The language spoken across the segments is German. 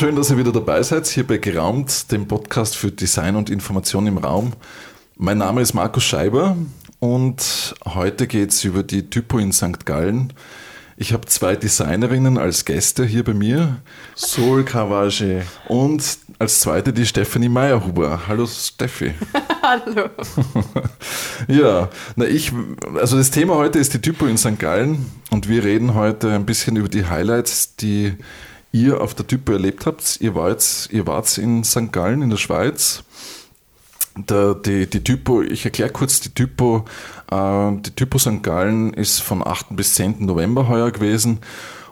schön, dass ihr wieder dabei seid, hier bei Geraumt, dem Podcast für Design und Information im Raum. Mein Name ist Markus Scheiber und heute geht es über die Typo in St. Gallen. Ich habe zwei Designerinnen als Gäste hier bei mir, Sol Carvage und als zweite die Stephanie Meyerhuber. Hallo Steffi. Hallo. ja, na ich, also das Thema heute ist die Typo in St. Gallen und wir reden heute ein bisschen über die Highlights, die ihr auf der Typo erlebt habt. Ihr wart, ihr wart in St. Gallen in der Schweiz der, die, die Typo, ich erkläre kurz die Typo. Äh, die Typo St. Gallen ist von 8. bis 10. November heuer gewesen.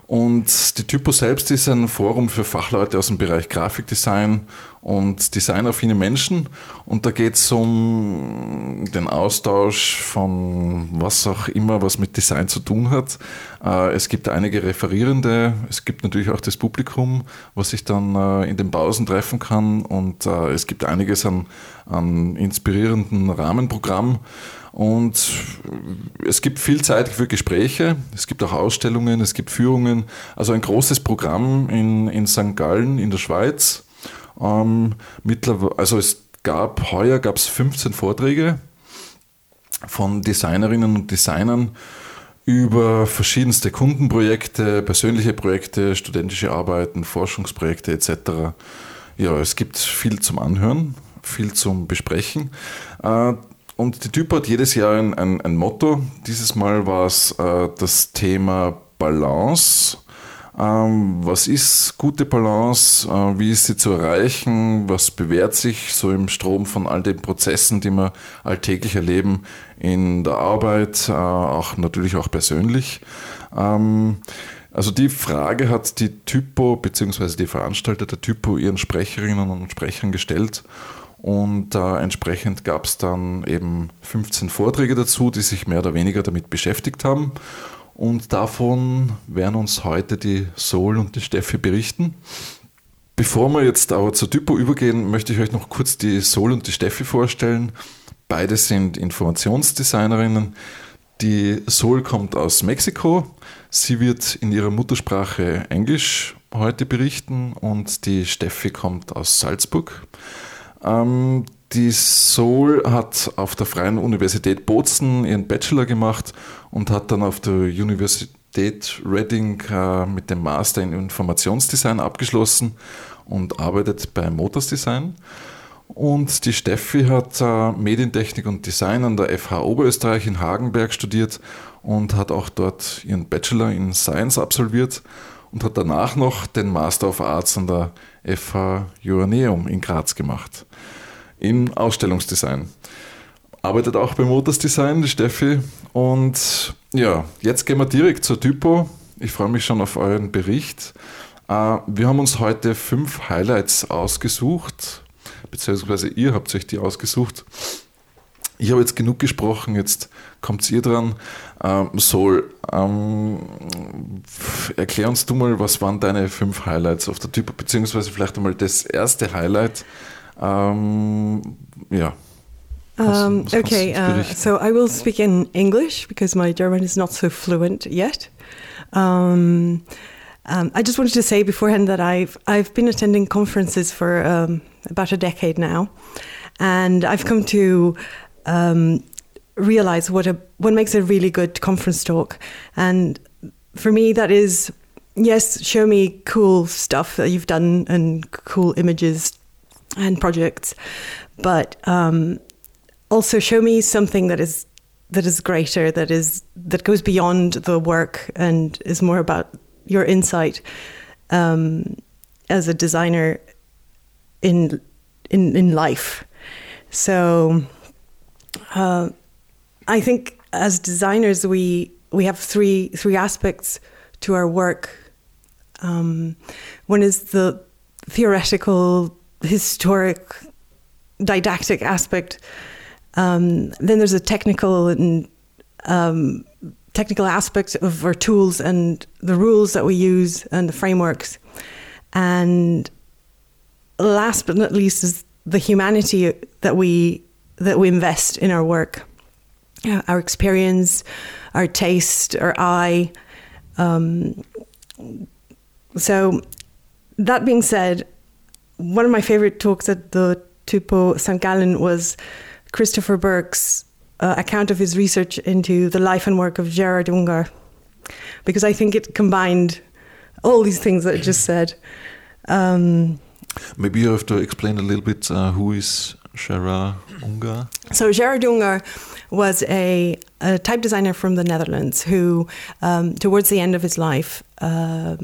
Und die Typo selbst ist ein Forum für Fachleute aus dem Bereich Grafikdesign und designaffine Menschen. Und da geht es um den Austausch von was auch immer, was mit Design zu tun hat. Äh, es gibt einige Referierende, es gibt natürlich auch das Publikum, was sich dann äh, in den Pausen treffen kann. Und äh, es gibt einiges an, an inspirierenden Rahmenprogrammen. Und es gibt viel Zeit für Gespräche, es gibt auch Ausstellungen, es gibt Führungen. Also ein großes Programm in, in St. Gallen in der Schweiz. Ähm, mittlerweile, also es gab, heuer gab es 15 Vorträge von Designerinnen und Designern über verschiedenste Kundenprojekte, persönliche Projekte, studentische Arbeiten, Forschungsprojekte etc. Ja, es gibt viel zum Anhören, viel zum Besprechen. Äh, und die Typ hat jedes Jahr ein, ein, ein Motto. Dieses Mal war es äh, das Thema Balance. Ähm, was ist gute Balance? Äh, wie ist sie zu erreichen? Was bewährt sich so im Strom von all den Prozessen, die wir alltäglich erleben in der Arbeit, äh, auch natürlich auch persönlich? Ähm, also die Frage hat die Typo bzw. die Veranstalter der Typo ihren Sprecherinnen und Sprechern gestellt und äh, entsprechend gab es dann eben 15 Vorträge dazu, die sich mehr oder weniger damit beschäftigt haben. Und davon werden uns heute die Sol und die Steffi berichten. Bevor wir jetzt aber zur Typo übergehen, möchte ich euch noch kurz die Sol und die Steffi vorstellen. Beide sind Informationsdesignerinnen. Die Sol kommt aus Mexiko. Sie wird in ihrer Muttersprache Englisch heute berichten und die Steffi kommt aus Salzburg. Ähm, die Sol hat auf der Freien Universität Bozen ihren Bachelor gemacht und hat dann auf der Universität Reading äh, mit dem Master in Informationsdesign abgeschlossen und arbeitet bei Motors Design. Und die Steffi hat äh, Medientechnik und Design an der FH Oberösterreich in Hagenberg studiert und hat auch dort ihren Bachelor in Science absolviert und hat danach noch den Master of Arts an der FH Joanneum in Graz gemacht. In Ausstellungsdesign. Arbeitet auch bei Motors Design, die Steffi. Und ja, jetzt gehen wir direkt zur Typo. Ich freue mich schon auf euren Bericht. Äh, wir haben uns heute fünf Highlights ausgesucht, beziehungsweise ihr habt euch die ausgesucht. Ich habe jetzt genug gesprochen, jetzt kommt ihr dran. Ähm, Sol, ähm, erklär uns du mal, was waren deine fünf Highlights auf der Typo, beziehungsweise vielleicht einmal das erste Highlight. Ähm, ja. Um, okay, uh, so I will speak in English because my German is not so fluent yet. Um, um, I just wanted to say beforehand that I've I've been attending conferences for um, about a decade now, and I've come to um, realize what a what makes a really good conference talk. And for me, that is yes, show me cool stuff that you've done and cool images and projects, but um, also show me something that is that is greater, that is that goes beyond the work and is more about your insight um, as a designer in in in life. So uh, I think as designers, we we have three three aspects to our work. Um, one is the theoretical, historic, didactic aspect. Um, then there's a technical and um, technical aspect of our tools and the rules that we use and the frameworks. And last but not least is the humanity that we that we invest in our work, uh, our experience, our taste, our eye. Um, so that being said, one of my favorite talks at the Tupo St. Gallen was Christopher Burke's uh, account of his research into the life and work of Gerard Ungar, because I think it combined all these things that I just said. Um, Maybe you have to explain a little bit uh, who is Gerard Ungar. So Gerard Ungar was a, a, type designer from the Netherlands who, um, towards the end of his life, uh,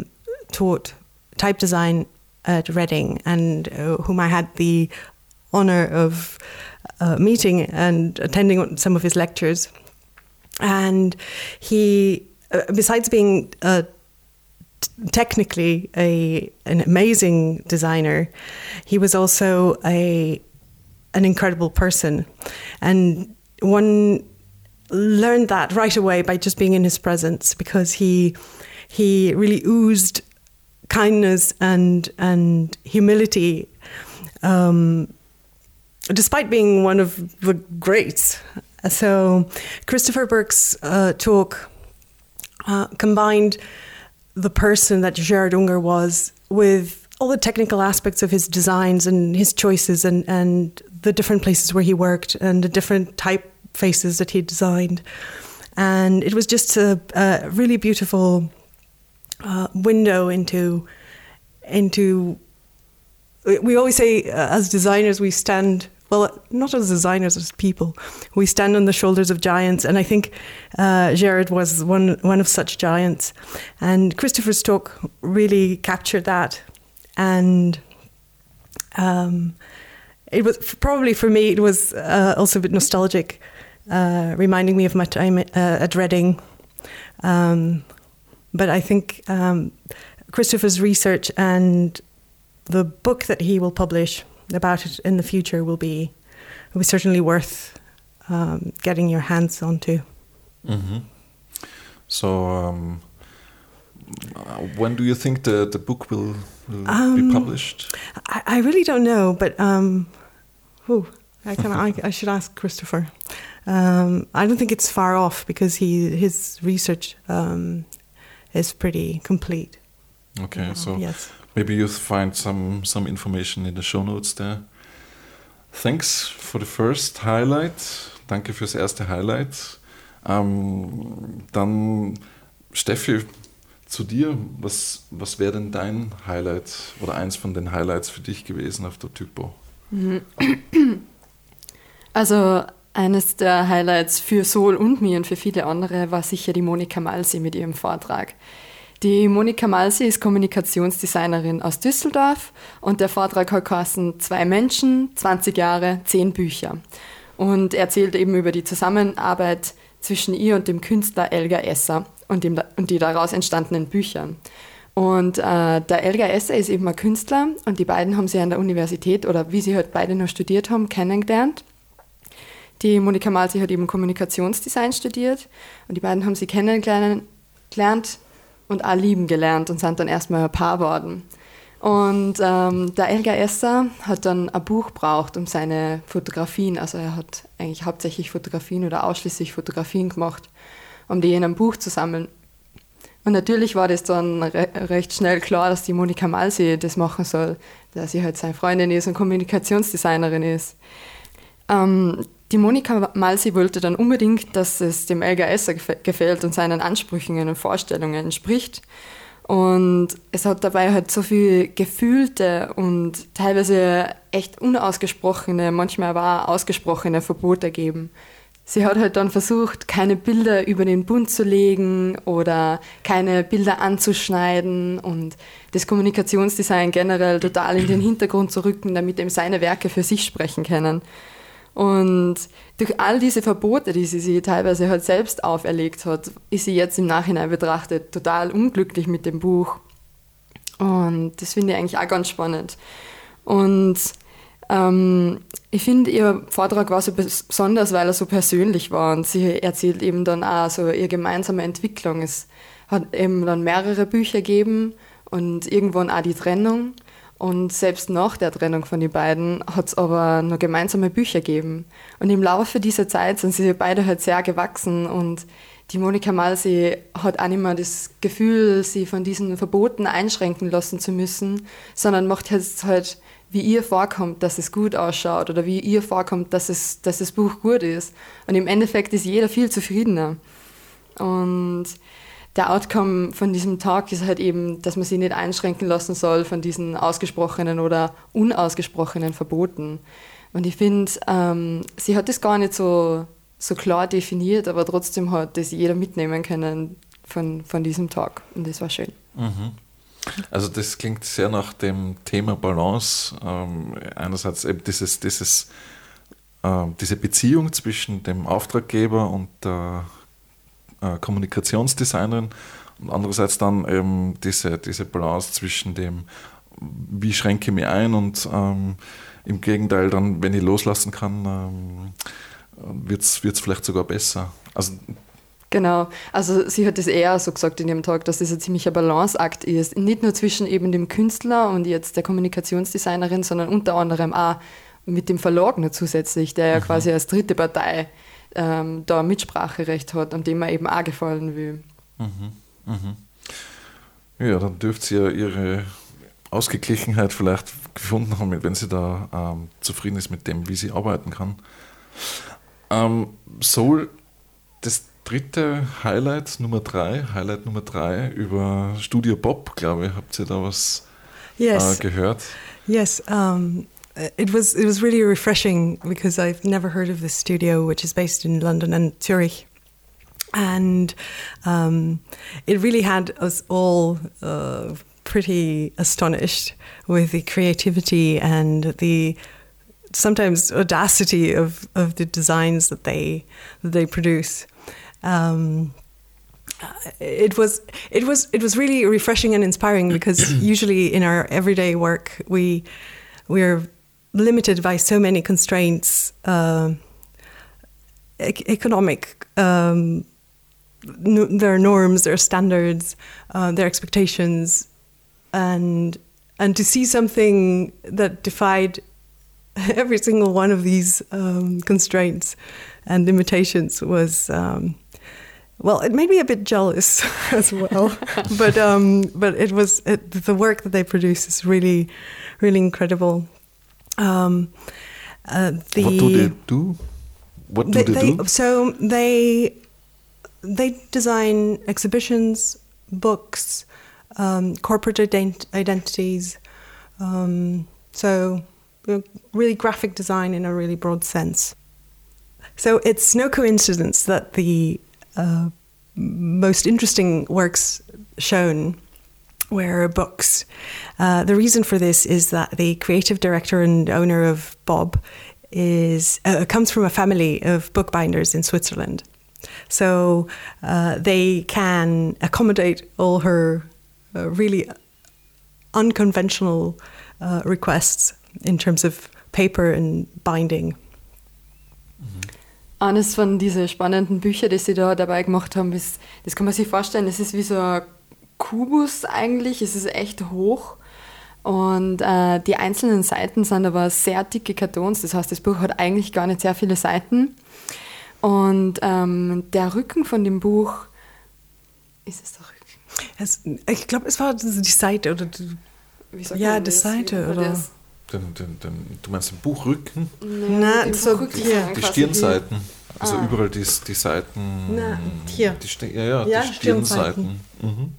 taught type design at Reading, and uh, whom I had the honor of uh, meeting and attending some of his lectures. And he, uh, besides being technically a an amazing designer, he was also a an incredible person, and one learned that right away by just being in his presence because he he really oozed kindness and and humility. Um, despite being one of the greats. So, Christopher Burke's uh, talk uh, combined the person that Gerard Unger was with all the technical aspects of his designs and his choices and, and the different places where he worked and the different typefaces that he designed. And it was just a, a really beautiful uh, window into into. We always say, uh, as designers, we stand well, not as designers, as people. We stand on the shoulders of giants, and I think uh, Gerard was one one of such giants. And Christopher's talk really captured that, and um, it was probably for me. It was uh, also a bit nostalgic, uh, reminding me of my time uh, at Reading. Um, but I think um, Christopher's research and the book that he will publish about it in the future will be will be certainly worth um, getting your hands onto. Mm-hmm. So, um, when do you think the, the book will, will um, be published? I, I, really don't know, but um, I, can, I, I, should ask Christopher. Um, I don't think it's far off because he his research um, is pretty complete. Okay, so yes. Maybe you find some some information in the show notes there. Thanks for the first highlight. Danke fürs erste Highlight. Ähm, dann Steffi, zu dir. Was, was wäre denn dein Highlight oder eins von den Highlights für dich gewesen auf der Typo? Mhm. Also eines der Highlights für Sol und mir und für viele andere war sicher die Monika Malsi mit ihrem Vortrag. Die Monika Malsi ist Kommunikationsdesignerin aus Düsseldorf und der Vortrag hat geheißen Zwei Menschen, 20 Jahre, 10 Bücher. Und erzählt eben über die Zusammenarbeit zwischen ihr und dem Künstler Elgar Esser und, dem, und die daraus entstandenen Bücher. Und äh, der Elgar Esser ist eben ein Künstler und die beiden haben sie an der Universität oder wie sie halt beide noch studiert haben, kennengelernt. Die Monika Malsi hat eben Kommunikationsdesign studiert und die beiden haben sie kennengelernt und auch lieben gelernt und sind dann erstmal ein Paar geworden. Und ähm, der Elgar Esser hat dann ein Buch braucht, um seine Fotografien, also er hat eigentlich hauptsächlich Fotografien oder ausschließlich Fotografien gemacht, um die in einem Buch zu sammeln. Und natürlich war das dann re recht schnell klar, dass die Monika Malsi das machen soll, da sie halt seine Freundin ist und Kommunikationsdesignerin ist. Ähm, die Monika Malsi wollte dann unbedingt, dass es dem Esser gefällt und seinen Ansprüchen und Vorstellungen entspricht. Und es hat dabei halt so viel gefühlte und teilweise echt unausgesprochene, manchmal aber ausgesprochene Verbote gegeben. Sie hat halt dann versucht, keine Bilder über den Bund zu legen oder keine Bilder anzuschneiden und das Kommunikationsdesign generell total in den Hintergrund zu rücken, damit eben seine Werke für sich sprechen können. Und durch all diese Verbote, die sie sich teilweise halt selbst auferlegt hat, ist sie jetzt im Nachhinein betrachtet total unglücklich mit dem Buch. Und das finde ich eigentlich auch ganz spannend. Und ähm, ich finde, ihr Vortrag war so besonders, weil er so persönlich war und sie erzählt eben dann auch so ihre gemeinsame Entwicklung. Es hat eben dann mehrere Bücher gegeben und irgendwann auch die Trennung. Und selbst nach der Trennung von den beiden hat es aber noch gemeinsame Bücher gegeben. Und im Laufe dieser Zeit sind sie beide halt sehr gewachsen und die Monika Malsee hat auch nicht mehr das Gefühl, sie von diesen Verboten einschränken lassen zu müssen, sondern macht jetzt halt, wie ihr vorkommt, dass es gut ausschaut oder wie ihr vorkommt, dass, es, dass das Buch gut ist. Und im Endeffekt ist jeder viel zufriedener. Und der Outcome von diesem Tag ist halt eben, dass man sich nicht einschränken lassen soll von diesen ausgesprochenen oder unausgesprochenen Verboten. Und ich finde, ähm, sie hat das gar nicht so, so klar definiert, aber trotzdem hat das jeder mitnehmen können von, von diesem Tag. Und das war schön. Mhm. Also das klingt sehr nach dem Thema Balance. Ähm, einerseits eben dieses, dieses, äh, diese Beziehung zwischen dem Auftraggeber und der äh, Kommunikationsdesignerin und andererseits dann eben diese, diese Balance zwischen dem, wie schränke ich mich ein und ähm, im Gegenteil dann, wenn ich loslassen kann, ähm, wird es vielleicht sogar besser. Also Genau, also sie hat es eher so gesagt in ihrem Talk, dass das ein ziemlicher Balanceakt ist. Nicht nur zwischen eben dem Künstler und jetzt der Kommunikationsdesignerin, sondern unter anderem auch mit dem Verlag noch zusätzlich, der ja mhm. quasi als dritte Partei ähm, da Mitspracherecht hat und dem man eben auch gefallen will. Mhm. Mhm. Ja, dann dürfte sie ja ihre Ausgeglichenheit vielleicht gefunden haben, wenn sie da ähm, zufrieden ist mit dem, wie sie arbeiten kann. Ähm, Soul, das dritte Highlight, Nummer drei, Highlight Nummer drei über Studio Bob, glaube ich, habt ihr da was yes. äh, gehört? Yes, um, it was it was really refreshing because I've never heard of this studio, which is based in London and Zurich. And um, it really had us all uh, pretty astonished with the creativity and the sometimes audacity of, of the designs that they that they produce. Um, it was it was it was really refreshing and inspiring because usually in our everyday work we we're limited by so many constraints, uh, economic. Um, their norms, their standards, uh, their expectations, and and to see something that defied every single one of these um, constraints and limitations was um, well it made me a bit jealous as well but um, but it was it, the work that they produce is really really incredible um, uh, the, what do they do what do they, they, do so they they design exhibitions books um, corporate ident- identities. Um, so, really graphic design in a really broad sense. So, it's no coincidence that the uh, most interesting works shown were books. Uh, the reason for this is that the creative director and owner of Bob is uh, comes from a family of bookbinders in Switzerland. So uh, they can accommodate all her uh, really unconventional uh, requests in terms of paper and binding. Mhm. Eines von diesen spannenden Büchern, die sie da dabei gemacht haben, ist, das kann man sich vorstellen, es ist wie so ein Kubus eigentlich, es ist echt hoch. Und äh, die einzelnen Seiten sind aber sehr dicke Kartons, das heißt, das Buch hat eigentlich gar nicht sehr viele Seiten. Und ähm, der Rücken von dem Buch, ist es der es, ich glaube, es war die Seite oder die, ja, die Seite oder. Den, den, den, du meinst den Buchrücken? Na, so hier. Die Stirnseiten. Also ah. überall die, die Seiten. Na, hier. Die, ja, ja, ja, die Stirnseiten. Mhm.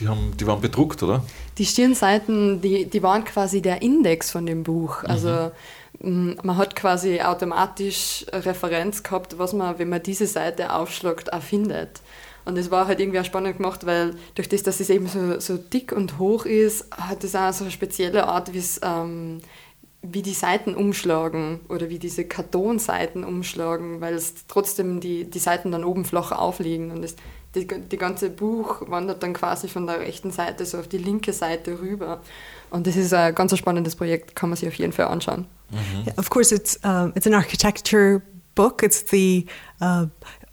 Die, haben, die waren bedruckt, oder? Die Stirnseiten, die, die waren quasi der Index von dem Buch. Also mhm. man hat quasi automatisch Referenz gehabt, was man, wenn man diese Seite aufschlagt, auch findet. Und es war halt irgendwie auch spannend gemacht, weil durch das, dass es eben so, so dick und hoch ist, hat es auch so eine spezielle Art, ähm, wie die Seiten umschlagen oder wie diese Kartonseiten umschlagen, weil es trotzdem die, die Seiten dann oben flach aufliegen. Und das, die, die ganze Buch wandert dann quasi von der rechten Seite so auf die linke Seite rüber. Und das ist ein ganz spannendes Projekt, kann man sich auf jeden Fall anschauen. Mhm. Yeah, of course, it's, uh, it's an architecture book. It's the uh,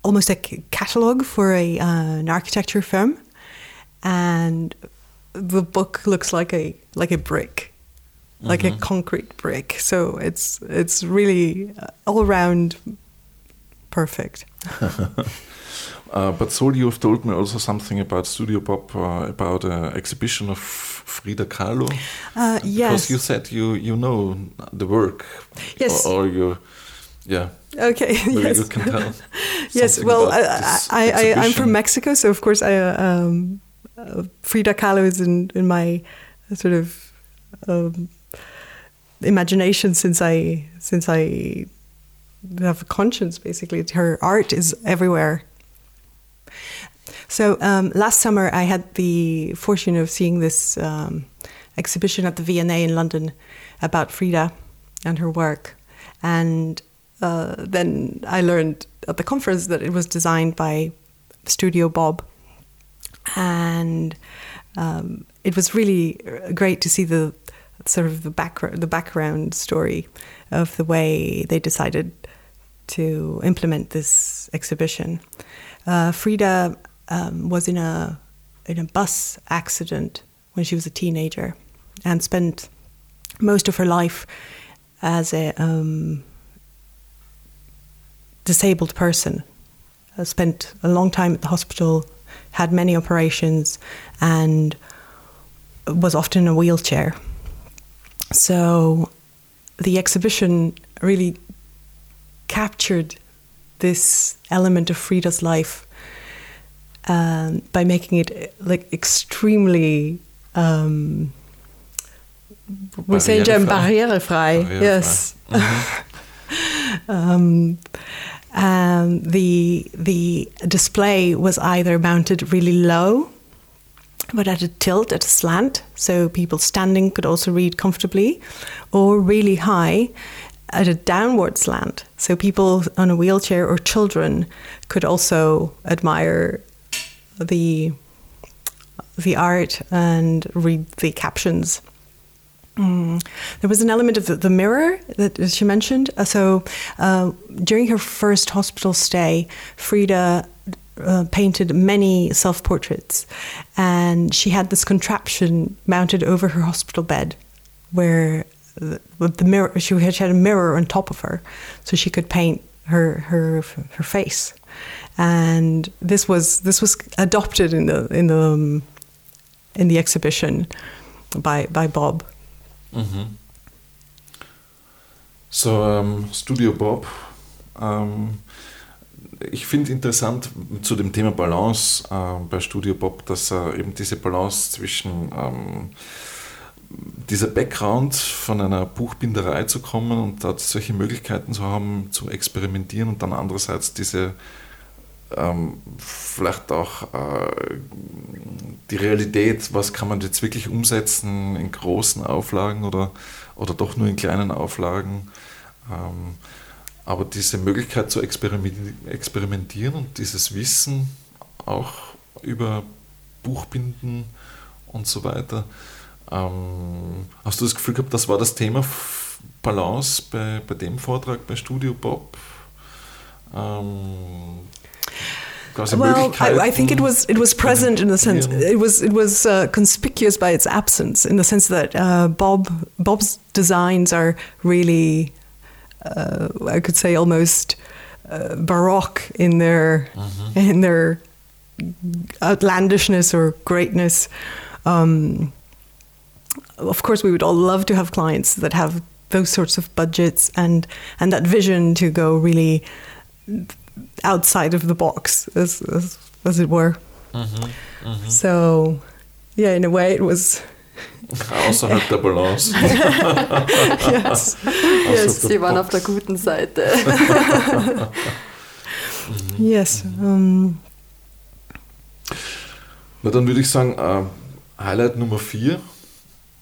almost a catalogue for a, uh, an architecture firm, and the book looks like a like a brick, like mm-hmm. a concrete brick. So it's it's really uh, all around perfect. Uh, but Sol, you've told me also something about Studio Bob, uh, about an exhibition of Frida Kahlo. Uh, yes. Because you said you, you know the work. Yes. Or, or you, yeah. Okay. Yes. you can tell. yes. Well, I, I, I, I'm from. Mexico, so of course I um, uh, Frida Kahlo is in in my sort of um, imagination since I since I have a conscience. Basically, her art is everywhere. So um, last summer, I had the fortune of seeing this um, exhibition at the V&A in London about Frida and her work, and uh, then I learned at the conference that it was designed by Studio Bob, and um, it was really great to see the sort of the background the background story of the way they decided to implement this exhibition. Uh, Frida um, was in a in a bus accident when she was a teenager, and spent most of her life as a um, disabled person. Uh, spent a long time at the hospital, had many operations, and was often in a wheelchair. So the exhibition really captured this element of Frida's life um, by making it like extremely um, we say in German barrierefrei. Barrierefrei. Yes. um, um, the the display was either mounted really low, but at a tilt, at a slant, so people standing could also read comfortably, or really high, at a downward slant, so people on a wheelchair or children could also admire the the art and read the captions. Mm. There was an element of the, the mirror that she mentioned. Uh, so uh, during her first hospital stay, Frida uh, painted many self portraits, and she had this contraption mounted over her hospital bed, where the, the mirror she had, she had a mirror on top of her, so she could paint her her her face, and this was this was adopted in the in the um, in the exhibition by by Bob. Mhm. So, ähm, Studio Bob. Ähm, ich finde interessant zu dem Thema Balance äh, bei Studio Bob, dass äh, eben diese Balance zwischen ähm, dieser Background von einer Buchbinderei zu kommen und da solche Möglichkeiten zu haben, zu experimentieren und dann andererseits diese ähm, vielleicht auch äh, die Realität, was kann man jetzt wirklich umsetzen in großen Auflagen oder, oder doch nur in kleinen Auflagen. Ähm, aber diese Möglichkeit zu experimenti experimentieren und dieses Wissen auch über Buchbinden und so weiter. Ähm, hast du das Gefühl gehabt, das war das Thema Balance bei, bei dem Vortrag bei Studio Bob? Ähm, Well, I, I think it was it was present in the sense experimentieren. it was it was uh, conspicuous by its absence in the sense that uh, Bob Bob's designs are really uh, I could say almost uh, baroque in their in their outlandishness or greatness. Um, of course, we would all love to have clients that have those sorts of budgets and and that vision to go really outside of the box, as as, as it were. Mhm, mhm. So, yeah, in a way, it was Außerhalb der Balance. yes, Yes, der sie waren auf der guten Seite. yes. Um, Na, dann würde ich sagen, äh, Highlight Nummer 4,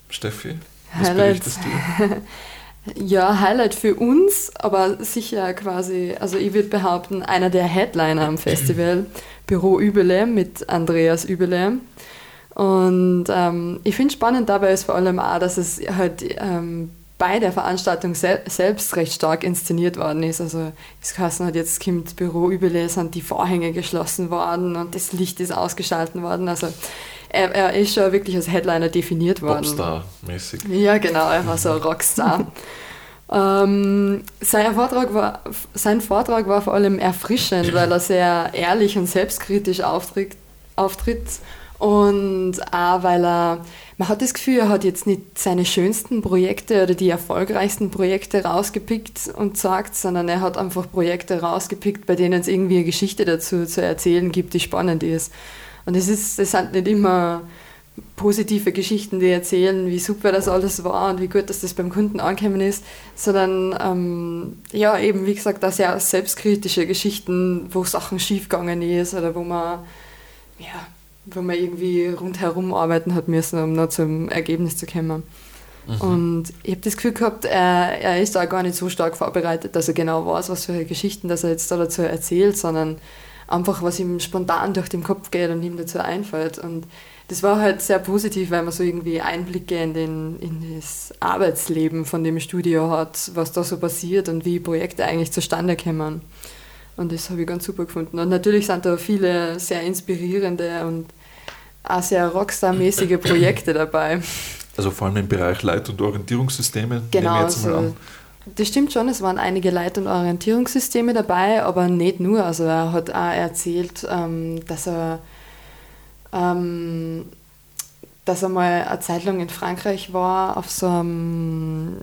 Steffi. Was Highlight. berichtest du? Ja, Highlight für uns, aber sicher quasi, also ich würde behaupten, einer der Headliner am Festival, Büro Übele mit Andreas Übele. Und ähm, ich finde spannend dabei ist vor allem auch, dass es halt ähm, bei der Veranstaltung sel selbst recht stark inszeniert worden ist. Also es heißen hat jetzt kommt Büro Übele, sind die Vorhänge geschlossen worden und das Licht ist ausgeschalten worden. Also er, er ist schon wirklich als Headliner definiert worden. Popstar-mäßig. Ja, genau, er war so ein Rockstar. Ähm, sein, Vortrag war, sein Vortrag war vor allem erfrischend, weil er sehr ehrlich und selbstkritisch auftritt, auftritt und auch weil er, man hat das Gefühl, er hat jetzt nicht seine schönsten Projekte oder die erfolgreichsten Projekte rausgepickt und sagt, sondern er hat einfach Projekte rausgepickt, bei denen es irgendwie eine Geschichte dazu zu erzählen gibt, die spannend ist. Und es ist, das sind nicht immer positive Geschichten, die erzählen, wie super das alles war und wie gut, dass das beim Kunden angekommen ist, sondern ähm, ja, eben wie gesagt, da sehr selbstkritische Geschichten, wo Sachen schiefgegangen ist oder wo man, ja, wo man irgendwie rundherum arbeiten hat müssen, um noch zum Ergebnis zu kommen. Mhm. Und ich habe das Gefühl gehabt, er, er ist da gar nicht so stark vorbereitet, dass er genau weiß, was für Geschichten dass er jetzt da dazu erzählt, sondern einfach, was ihm spontan durch den Kopf geht und ihm dazu einfällt. Und das war halt sehr positiv, weil man so irgendwie Einblicke in, den, in das Arbeitsleben von dem Studio hat, was da so passiert und wie Projekte eigentlich zustande kommen. Und das habe ich ganz super gefunden. Und natürlich sind da viele sehr inspirierende und auch sehr Rockstar-mäßige Projekte dabei. Also vor allem im Bereich Leit- und Orientierungssysteme. Genau, also, das stimmt schon, es waren einige Leit- und Orientierungssysteme dabei, aber nicht nur. Also er hat auch erzählt, ähm, dass er ähm, dass er mal eine Zeit lang in Frankreich war auf so einem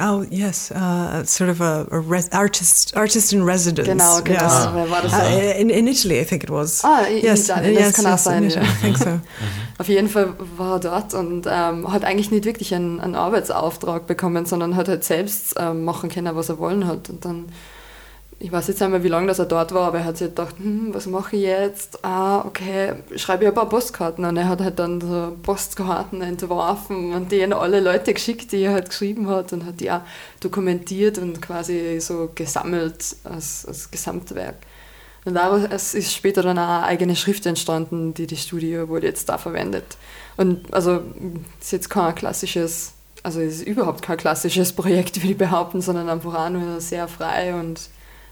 oh yes, uh, sort of a, a res- artist artist in residence. Genau, genau. Yes. Ah. War das uh, in, in Italy, I think it was. Ah, in yes, Italien, das yes, kann auch sein. Ja. I think so. Mhm. Auf jeden Fall war er dort und ähm, hat eigentlich nicht wirklich einen, einen, Arbeitsauftrag bekommen, sondern hat halt selbst ähm, machen können, was er wollen hat. Und dann ich weiß jetzt einmal, wie lange dass er dort war, aber er hat sich gedacht, hm, was mache ich jetzt? Ah, okay, schreibe ich ein paar Postkarten. Und er hat halt dann so Postkarten entworfen und die an alle Leute geschickt, die er halt geschrieben hat und hat die auch dokumentiert und quasi so gesammelt als, als Gesamtwerk. Und daraus ist später dann auch eine eigene Schrift entstanden, die das Studio wurde jetzt da verwendet. Und also ist jetzt kein klassisches, also ist überhaupt kein klassisches Projekt, würde ich behaupten, sondern einfach auch nur sehr frei und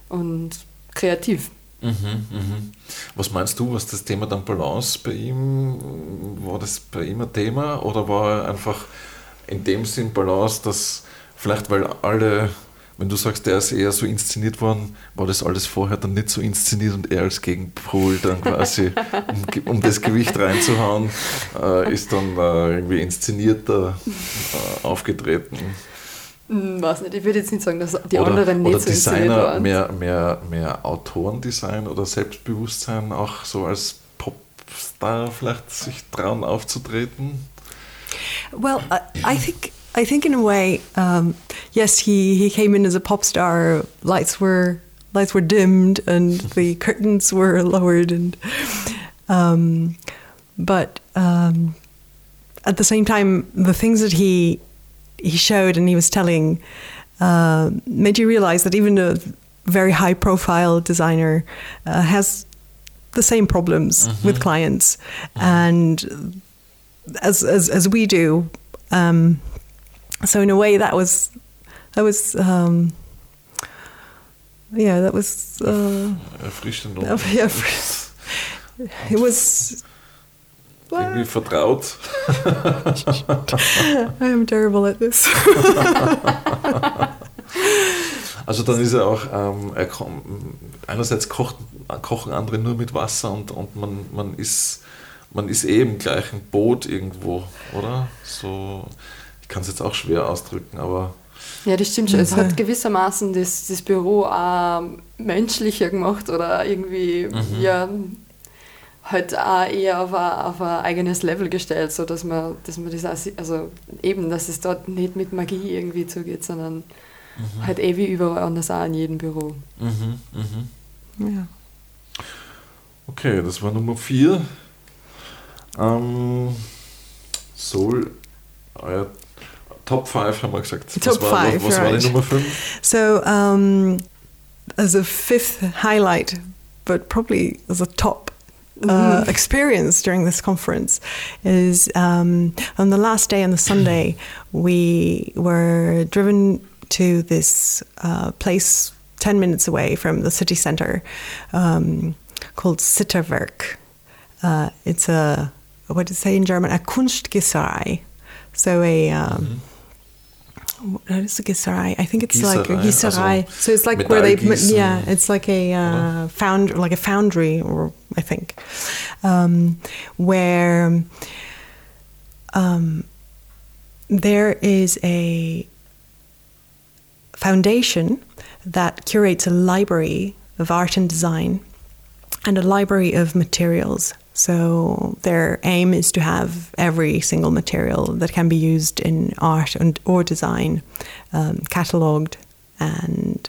und kreativ. Mhm, mhm. Was meinst du, was das Thema dann Balance bei ihm, war das bei ihm ein Thema oder war er einfach in dem Sinn Balance, dass vielleicht weil alle, wenn du sagst, der ist eher so inszeniert worden, war das alles vorher dann nicht so inszeniert und er als Gegenpol dann quasi, um, um das Gewicht reinzuhauen, äh, ist dann äh, irgendwie inszenierter äh, aufgetreten? Hm, weiß nicht, ich würde jetzt nicht sagen, dass die oder, anderen nicht oder so Designer waren. Mehr, mehr, mehr Autorendesign oder Selbstbewusstsein auch so als Popstar vielleicht sich trauen aufzutreten? Well, I, I think I think in a way, um, yes, he, he came in as a pop star. Lights were lights were dimmed and the curtains were lowered, and um, but um, at the same time, the things that he he showed and he was telling uh, made you realize that even a very high profile designer uh, has the same problems mm-hmm. with clients mm-hmm. and as, as, as we do um, so in a way that was that was um, yeah that was uh, yeah, it was irgendwie vertraut. I am terrible at this. also dann ist er auch, ähm, er kommt, einerseits kocht, kochen andere nur mit Wasser und, und man, man, ist, man ist eh im gleichen Boot irgendwo, oder? So, ich kann es jetzt auch schwer ausdrücken, aber... Ja, das stimmt schon. Es hat gewissermaßen das, das Büro auch menschlicher gemacht oder irgendwie, mhm. ja, halt auch eher auf ein, auf ein eigenes Level gestellt, so dass man, dass man das auch, also eben, dass es dort nicht mit Magie irgendwie zugeht, sondern mhm. halt eh wie überall anders auch in jedem Büro. Mhm, mhm. Ja. Okay, das war Nummer vier. Ähm, Soul, euer Top 5 haben wir gesagt. Top was war, five, was, was right. war die Nummer 5? So, um, as a fifth highlight, but probably as a top uh, mm-hmm. experience during this conference is um, on the last day on the Sunday, we were driven to this uh, place 10 minutes away from the city center um, called Sitterwerk. Uh, it's a, what did it say in German? A Kunstgießerei. So a, um, what is the Gießerei? I think it's like a Gießerei. so it's like where they, yeah, it's like a uh, found, like a foundry, or I think, um, where um, there is a foundation that curates a library of art and design and a library of materials. So their aim is to have every single material that can be used in art and or design um, catalogued and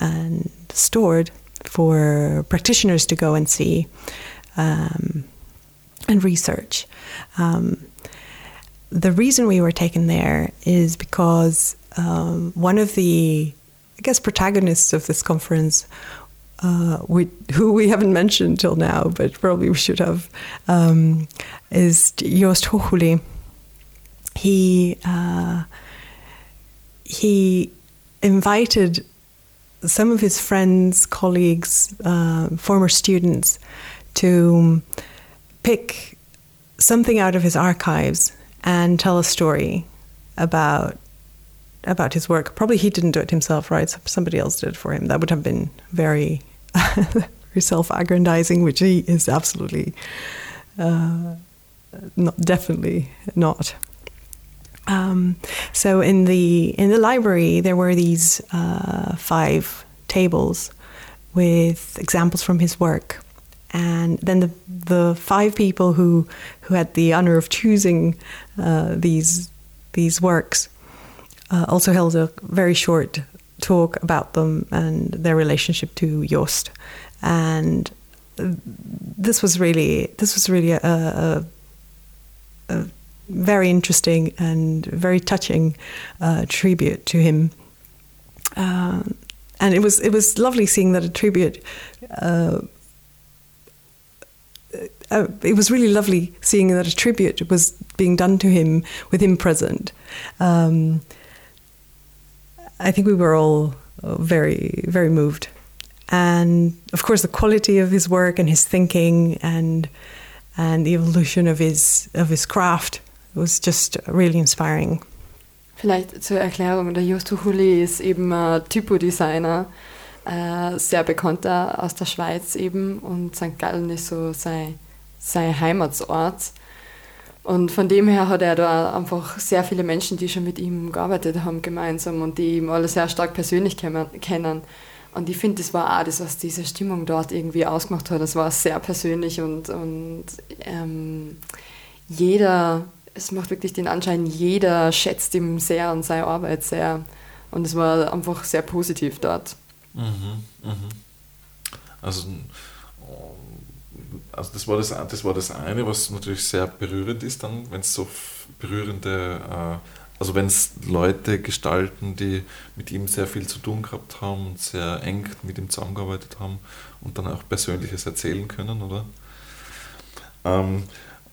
and stored for practitioners to go and see um, and research. Um, the reason we were taken there is because um, one of the, I guess, protagonists of this conference, uh, we, who we haven't mentioned till now, but probably we should have, um, is Joost Hochuli. He uh, he invited some of his friends, colleagues, uh, former students to pick something out of his archives and tell a story about about his work. Probably he didn't do it himself, right? Somebody else did it for him. That would have been very, very self-aggrandizing, which he is absolutely, uh, not definitely not. Um, so in the in the library, there were these uh, five tables with examples from his work, and then the the five people who who had the honor of choosing uh, these these works uh, also held a very short talk about them and their relationship to Joost, and this was really this was really a, a, a very interesting and very touching uh, tribute to him. Uh, and it was it was lovely seeing that a tribute. Uh, uh, it was really lovely seeing that a tribute was being done to him with him present. Um, I think we were all very, very moved. And of course, the quality of his work and his thinking and and the evolution of his of his craft was just really inspiring. Vielleicht zur Erklärung: Der Justo Huli ist eben ein Typo-Designer, äh, sehr bekannter aus der Schweiz eben und St. Gallen ist so sein, sein Heimatsort. Und von dem her hat er da einfach sehr viele Menschen, die schon mit ihm gearbeitet haben, gemeinsam und die ihm alle sehr stark persönlich kennen. Und ich finde, das war auch das, was diese Stimmung dort irgendwie ausgemacht hat. Das war sehr persönlich und, und ähm, jeder, es macht wirklich den Anschein, jeder schätzt ihm sehr und seine Arbeit sehr. Und es war einfach sehr positiv dort. Mhm, mh. Also also das war das, das war das eine, was natürlich sehr berührend ist, dann, wenn es so berührende, äh, also wenn es Leute gestalten, die mit ihm sehr viel zu tun gehabt haben und sehr eng mit ihm zusammengearbeitet haben und dann auch Persönliches erzählen können, oder? Ähm,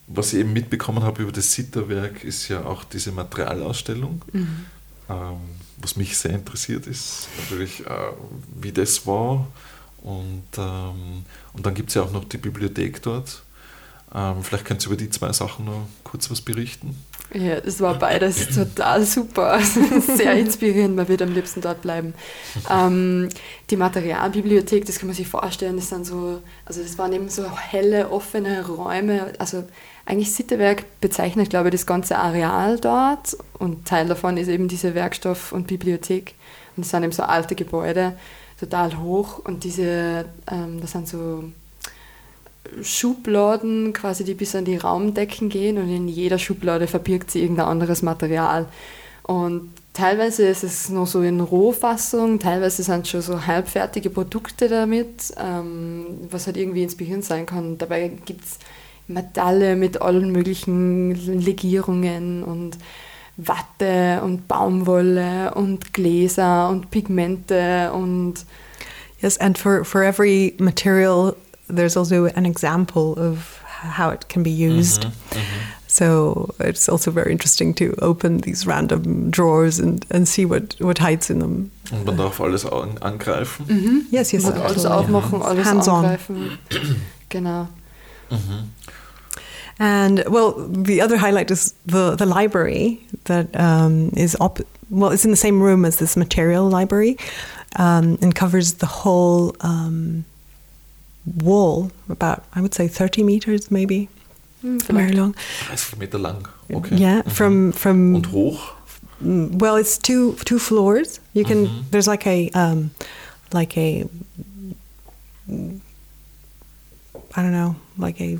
was ich eben mitbekommen habe über das Sitterwerk, ist ja auch diese Materialausstellung. Mhm. Ähm, was mich sehr interessiert ist, natürlich, äh, wie das war und, ähm, und dann gibt es ja auch noch die Bibliothek dort. Ähm, vielleicht könnt ihr über die zwei Sachen noch kurz was berichten. Ja, es war beides total super, sehr inspirierend, man wird am liebsten dort bleiben. Ähm, die Materialbibliothek, das kann man sich vorstellen, das sind so, also das waren eben so helle, offene Räume, also eigentlich Sittewerk bezeichnet, glaube ich, das ganze Areal dort und Teil davon ist eben diese Werkstoff- und Bibliothek und das sind eben so alte Gebäude total hoch und diese, ähm, das sind so Schubladen quasi, die bis an die Raumdecken gehen und in jeder Schublade verbirgt sie irgendein anderes Material. Und teilweise ist es noch so in Rohfassung, teilweise sind schon so halbfertige Produkte damit, ähm, was halt irgendwie inspirierend sein kann. Dabei gibt es Metalle mit allen möglichen Legierungen und Watte und Baumwolle und Gläser und Pigmente und Yes, and for, for every material there's also an example of how it can be used. Mm-hmm, mm-hmm. So it's also very interesting to open these random drawers and, and see what, what hides in them. Und man darf alles angreifen. Mm-hmm. Yes, yes. Man alles aufmachen, alles Hands angreifen. On. genau. Mm-hmm. And well, the other highlight is the the library that um, is op- well, it's in the same room as this material library um, and covers the whole um, wall, about, I would say, 30 meters maybe. Mm, very long. 30 Meter lang. Okay. Yeah, mm -hmm. from from. Und hoch? Mm, well, it's two two floors. You can. -hmm. There's like a um, like a. I don't know, like a.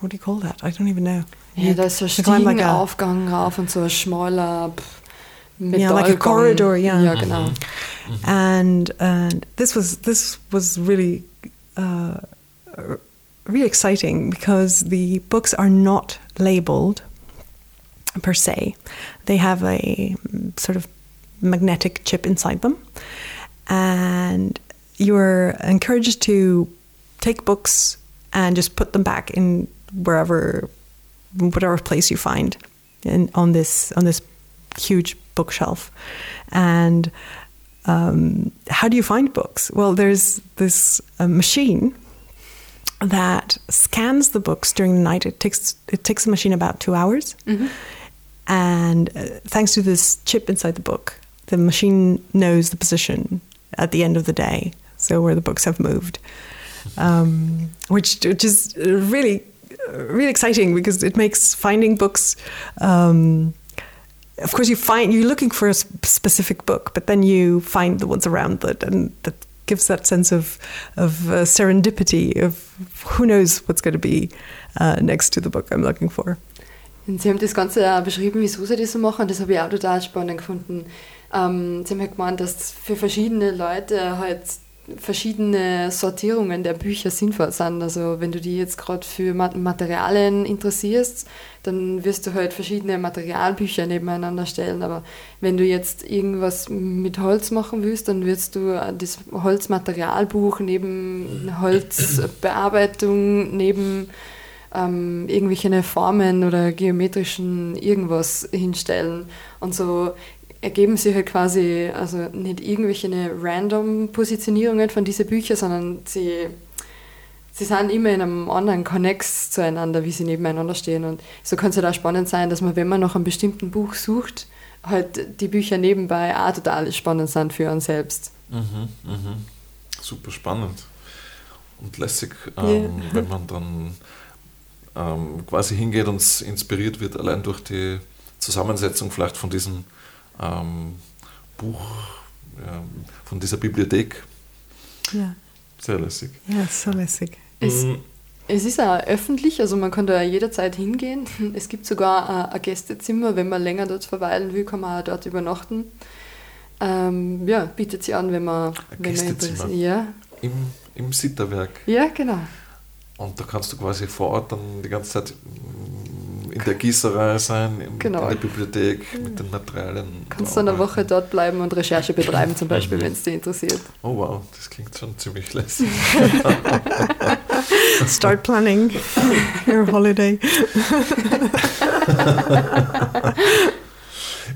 What do you call that? I don't even know. Ja, da ist so ein Stiegenaufgang rauf und so ein schmaler yeah, like a corridor. Yeah, yeah, genau. Mm -hmm. And and this was this was really uh, really exciting because the books are not labeled per se. They have a sort of magnetic chip inside them, and you're encouraged to take books and just put them back in wherever whatever place you find in, on this on this huge bookshelf. And um, how do you find books? Well, there's this uh, machine that scans the books during the night. It takes it takes the machine about two hours, mm-hmm. and uh, thanks to this chip inside the book, the machine knows the position at the end of the day, so where the books have moved, um, which which is really really exciting because it makes finding books. Um, of course, you find you're looking for a specific book, but then you find the ones around it, and that gives that sense of of uh, serendipity of who knows what's going to be uh, next to the book I'm looking for. Und Sie haben das Ganze auch beschrieben, wieso Sie das so machen. Das habe ich auch total spannend gefunden. Ähm, Sie haben halt gemeint, dass für verschiedene Leute halt verschiedene Sortierungen der Bücher sinnvoll sind. Also wenn du dich jetzt gerade für Materialien interessierst, dann wirst du halt verschiedene Materialbücher nebeneinander stellen. Aber wenn du jetzt irgendwas mit Holz machen willst, dann wirst du das Holzmaterialbuch neben Holzbearbeitung, neben ähm, irgendwelche Formen oder geometrischen irgendwas hinstellen. Und so ergeben sich halt quasi, also nicht irgendwelche random Positionierungen von diesen Büchern, sondern sie, sie sind immer in einem anderen Connex zueinander, wie sie nebeneinander stehen. Und so kann es halt auch spannend sein, dass man, wenn man nach einem bestimmten Buch sucht, halt die Bücher nebenbei auch total spannend sind für einen selbst. Mhm, mhm. Super spannend und lässig, ähm, yeah. wenn man dann ähm, quasi hingeht und inspiriert wird, allein durch die Zusammensetzung vielleicht von diesen ähm, Buch ja, von dieser Bibliothek. Ja. Sehr lässig. Ja, so lässig. Es, mhm. es ist auch öffentlich, also man kann da jederzeit hingehen. Es gibt sogar ein Gästezimmer, wenn man länger dort verweilen will, kann man auch dort übernachten. Ähm, ja, bietet sich an, wenn man, ein wenn Gästezimmer. man ja. Im, Im Sitterwerk. Ja, genau. Und da kannst du quasi vor Ort dann die ganze Zeit in der Gießerei sein, in, genau. in der Bibliothek mit den Materialien. Kannst du eine Woche dort bleiben und Recherche betreiben, zum Beispiel, wenn es dich interessiert. Oh wow, das klingt schon ziemlich lässig. Start planning your holiday.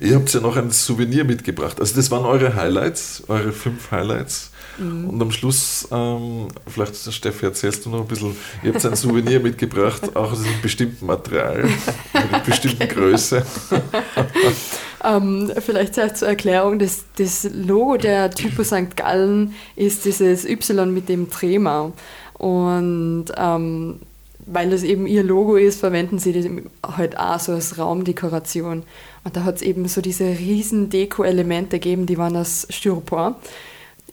Ihr habt ja noch ein Souvenir mitgebracht. Also das waren eure Highlights, eure fünf Highlights. Mhm. Und am Schluss, ähm, vielleicht Steffi, erzählst du noch ein bisschen, ihr habt ein Souvenir mitgebracht, auch aus einem bestimmten Material, mit einer bestimmten Größe. ähm, vielleicht zur Erklärung, das, das Logo der Typo St. Gallen ist dieses Y mit dem Trema. Und ähm, weil das eben ihr Logo ist, verwenden sie das halt auch so als Raumdekoration. Und da hat es eben so diese riesen Deko-Elemente gegeben, die waren aus Styropor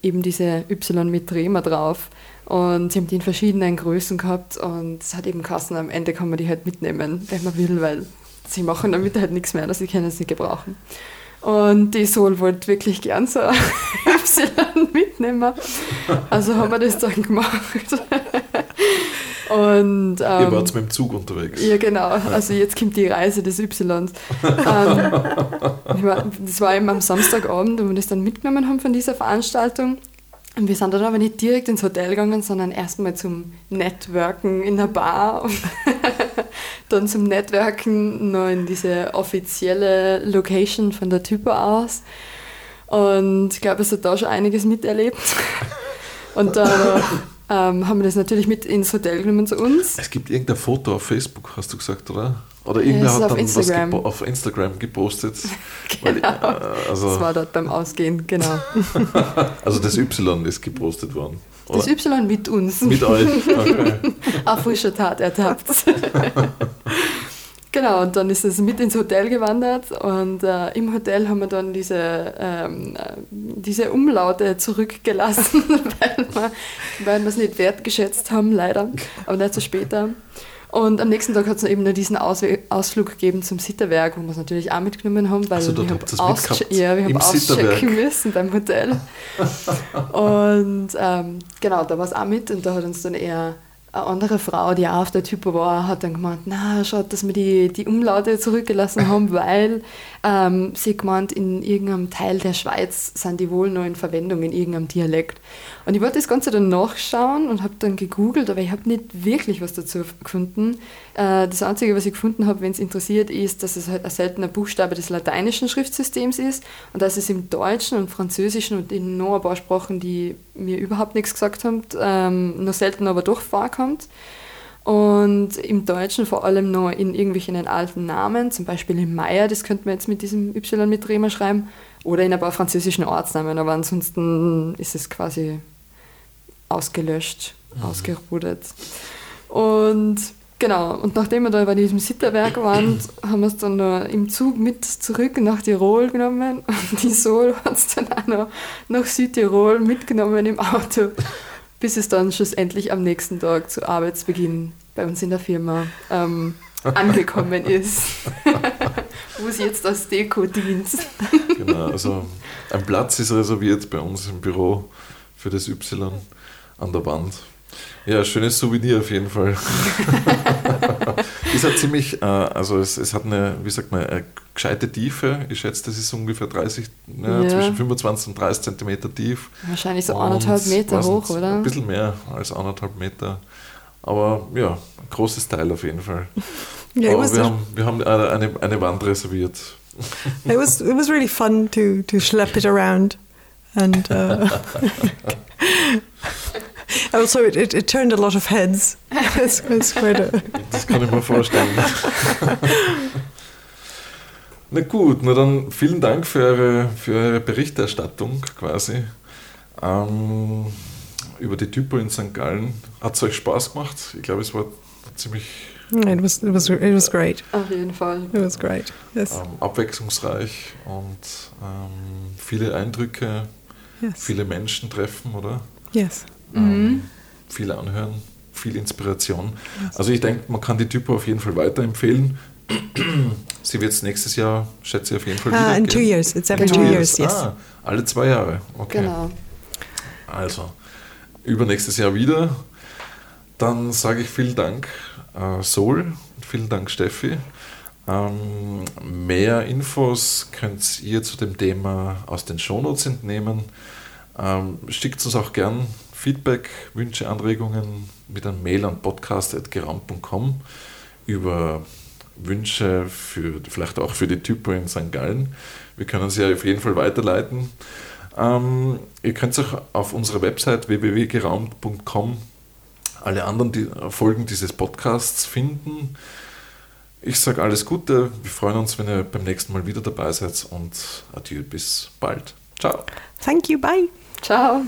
eben diese Y mit Drehmer drauf. Und sie haben die in verschiedenen Größen gehabt und es hat eben Kassen. Am Ende kann man die halt mitnehmen, wenn man will, weil sie machen damit halt nichts mehr, dass sie können es nicht gebrauchen. Und die Sol wollte wirklich gern so Y mitnehmen. Also haben wir das dann gemacht. Und, ähm, Ihr wart mit dem Zug unterwegs. Ja, genau. Also jetzt kommt die Reise des Ys. ähm, war, das war eben am Samstagabend, wo wir das dann mitgenommen haben von dieser Veranstaltung. Und wir sind dann aber nicht direkt ins Hotel gegangen, sondern erstmal zum Networken in der Bar. Und dann zum Networken noch in diese offizielle Location von der Typo aus. Und ich glaube, es hat da schon einiges miterlebt. Und dann ähm, haben wir das natürlich mit ins Hotel genommen zu uns. Es gibt irgendein Foto auf Facebook, hast du gesagt, oder? Oder irgendwer hat dann Instagram. was auf Instagram gepostet. genau. Weil, äh, also das war dort beim Ausgehen, genau. also das Y ist gepostet worden. Oder? Das Y mit uns. Mit euch. Okay. Auf frischer Tat ertappt. Genau, und dann ist es mit ins Hotel gewandert und äh, im Hotel haben wir dann diese, ähm, äh, diese Umlaute zurückgelassen, weil wir weil es nicht wertgeschätzt haben, leider, aber nicht so später. Und am nächsten Tag hat es eben noch diesen Aus Ausflug gegeben zum Sitterwerk, wo wir es natürlich auch mitgenommen haben, weil also, wir haben, aus ja, wir haben auschecken müssen beim Hotel. und ähm, genau, da war es auch mit und da hat uns dann eher eine andere Frau, die auch auf der Typo war, hat dann gemeint, na, schaut, dass wir die, die Umlaute zurückgelassen haben, weil ähm, sie gemeint, in irgendeinem Teil der Schweiz sind die wohl noch in Verwendung in irgendeinem Dialekt. Und ich wollte das Ganze dann nachschauen und habe dann gegoogelt, aber ich habe nicht wirklich was dazu gefunden. Äh, das Einzige, was ich gefunden habe, wenn es interessiert, ist, dass es halt ein seltener Buchstabe des lateinischen Schriftsystems ist und dass es im Deutschen und Französischen und in noch ein paar Sprachen, die mir überhaupt nichts gesagt haben, ähm, nur selten aber doch vorkommt. Und im Deutschen vor allem noch in irgendwelchen alten Namen, zum Beispiel in Meier, das könnte man jetzt mit diesem Y mit Rema schreiben, oder in ein paar französischen Ortsnamen, aber ansonsten ist es quasi ausgelöscht, mhm. ausgerudert. Und genau, und nachdem wir da bei diesem Sitterwerk waren, haben wir es dann noch im Zug mit zurück nach Tirol genommen und die Sol hat es dann auch noch nach Südtirol mitgenommen im Auto, bis es dann schlussendlich am nächsten Tag zu Arbeitsbeginn bei uns in der Firma ähm, angekommen ist, wo es jetzt als Deko dient. Genau, also ein Platz ist reserviert bei uns im Büro für das Y an der Wand. Ja, schönes Souvenir auf jeden Fall. ist halt ziemlich, äh, also es, es hat eine, wie sagt man, eine gescheite Tiefe. Ich schätze, das ist ungefähr 30, ja, ja. zwischen 25 und 30 Zentimeter tief. Wahrscheinlich so anderthalb Meter hoch, oder? Ein bisschen mehr als anderthalb Meter. Aber ja, ein großes Teil auf jeden Fall. Yeah, Aber wir haben, wir haben eine, eine Wand reserviert. It was, it was really fun to, to schlep it around. And uh, also it, it, it, turned a lot of heads. It's, it's quite a das kann ich mir vorstellen. na gut, na dann vielen Dank für eure, für eure Berichterstattung quasi. Ähm, über die Typo in St. Gallen. Hat es euch Spaß gemacht? Ich glaube, es war ziemlich. It was, it was, it was great. Auf jeden Fall. It was great. Yes. Ähm, abwechslungsreich und ähm, viele Eindrücke, yes. viele Menschen treffen, oder? Yes. Ähm, mhm. Viel anhören, viel Inspiration. Also ich denke, man kann die Typo auf jeden Fall weiterempfehlen. Sie wird es nächstes Jahr, schätze ich, auf jeden Fall ah, wieder. in two years. It's every two years, yes. Ah, alle zwei Jahre. Okay. Genau. Also, übernächstes Jahr wieder. Dann sage ich vielen Dank, äh, Sol, vielen Dank, Steffi. Ähm, mehr Infos könnt ihr zu dem Thema aus den Shownotes entnehmen. Ähm, schickt uns auch gern Feedback, Wünsche, Anregungen mit einem Mail an podcast.geram.com über Wünsche für, vielleicht auch für die Typo in St. Gallen. Wir können sie auf jeden Fall weiterleiten. Ähm, ihr könnt auch auf unserer Website www.geraumt.com alle anderen die Folgen dieses Podcasts finden. Ich sage alles Gute, wir freuen uns, wenn ihr beim nächsten Mal wieder dabei seid und adieu, bis bald. Ciao. Thank you, bye. Ciao.